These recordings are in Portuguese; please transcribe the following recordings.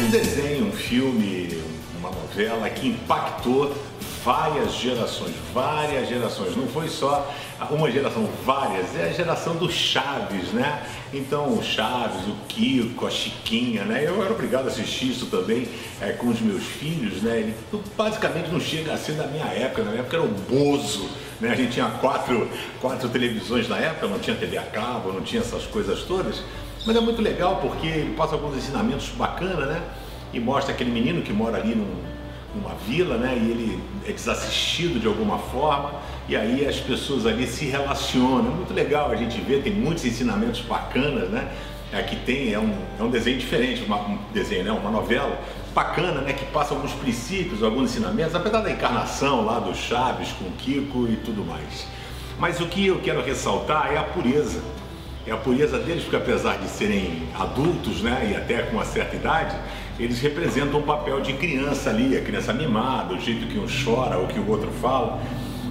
um desenho, um filme, uma novela que impactou várias gerações, várias gerações. Não foi só uma geração, várias. É a geração do Chaves, né? Então o Chaves, o Kiko, a Chiquinha, né? Eu era obrigado a assistir isso também é, com os meus filhos, né? Ele basicamente não chega a ser da minha época. Na minha época era o Bozo, né? A gente tinha quatro, quatro televisões na época, não tinha TV a cabo, não tinha essas coisas todas. Mas é muito legal porque ele passa alguns ensinamentos bacanas, né? E mostra aquele menino que mora ali num, numa vila, né? E ele é desassistido de alguma forma. E aí as pessoas ali se relacionam. É muito legal a gente ver, tem muitos ensinamentos bacanas, né? Aqui tem, é um, é um desenho diferente, uma, um desenho, né? uma novela bacana, né? Que passa alguns princípios, alguns ensinamentos, apesar da encarnação lá do Chaves com o Kiko e tudo mais. Mas o que eu quero ressaltar é a pureza é a pureza deles, porque apesar de serem adultos, né, e até com uma certa idade, eles representam um papel de criança ali, a criança mimada, o jeito que um chora, o que o outro fala.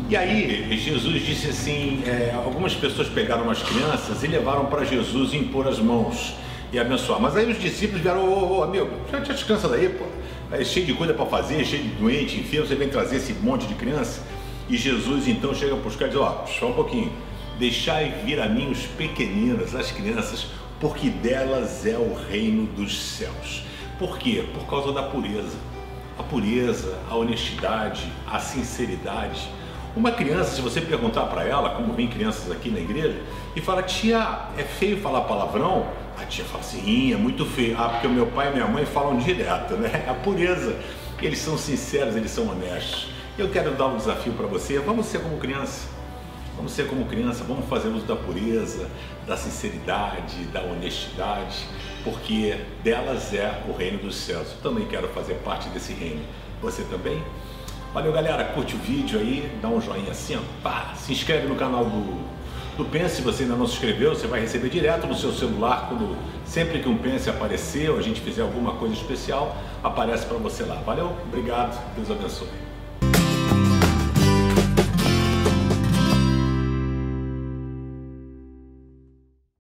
E aí Jesus disse assim, é, algumas pessoas pegaram as crianças e levaram para Jesus impor as mãos e abençoar. Mas aí os discípulos vieram, ô, ô, ô amigo, já as crianças daí, pô, é cheio de coisa para fazer, cheio de doente, enfim, você vem trazer esse monte de criança. E Jesus então chega para os caras e diz, ó, só um pouquinho, Deixai vir a mim os pequeninos, as crianças, porque delas é o reino dos céus. Por quê? Por causa da pureza. A pureza, a honestidade, a sinceridade. Uma criança, se você perguntar para ela, como vem crianças aqui na igreja, e fala, tia, é feio falar palavrão? A tia fala assim, é muito feio. Ah, porque o meu pai e minha mãe falam direto, né? A pureza. Eles são sinceros, eles são honestos. Eu quero dar um desafio para você, vamos ser como criança. Vamos ser como criança, vamos fazer uso da pureza, da sinceridade, da honestidade, porque delas é o reino dos céus. Eu também quero fazer parte desse reino. Você também? Valeu, galera. Curte o vídeo aí, dá um joinha assim, pá, se inscreve no canal do, do Pense. Se você ainda não se inscreveu, você vai receber direto no seu celular quando sempre que um Pense aparecer ou a gente fizer alguma coisa especial, aparece para você lá. Valeu, obrigado, Deus abençoe.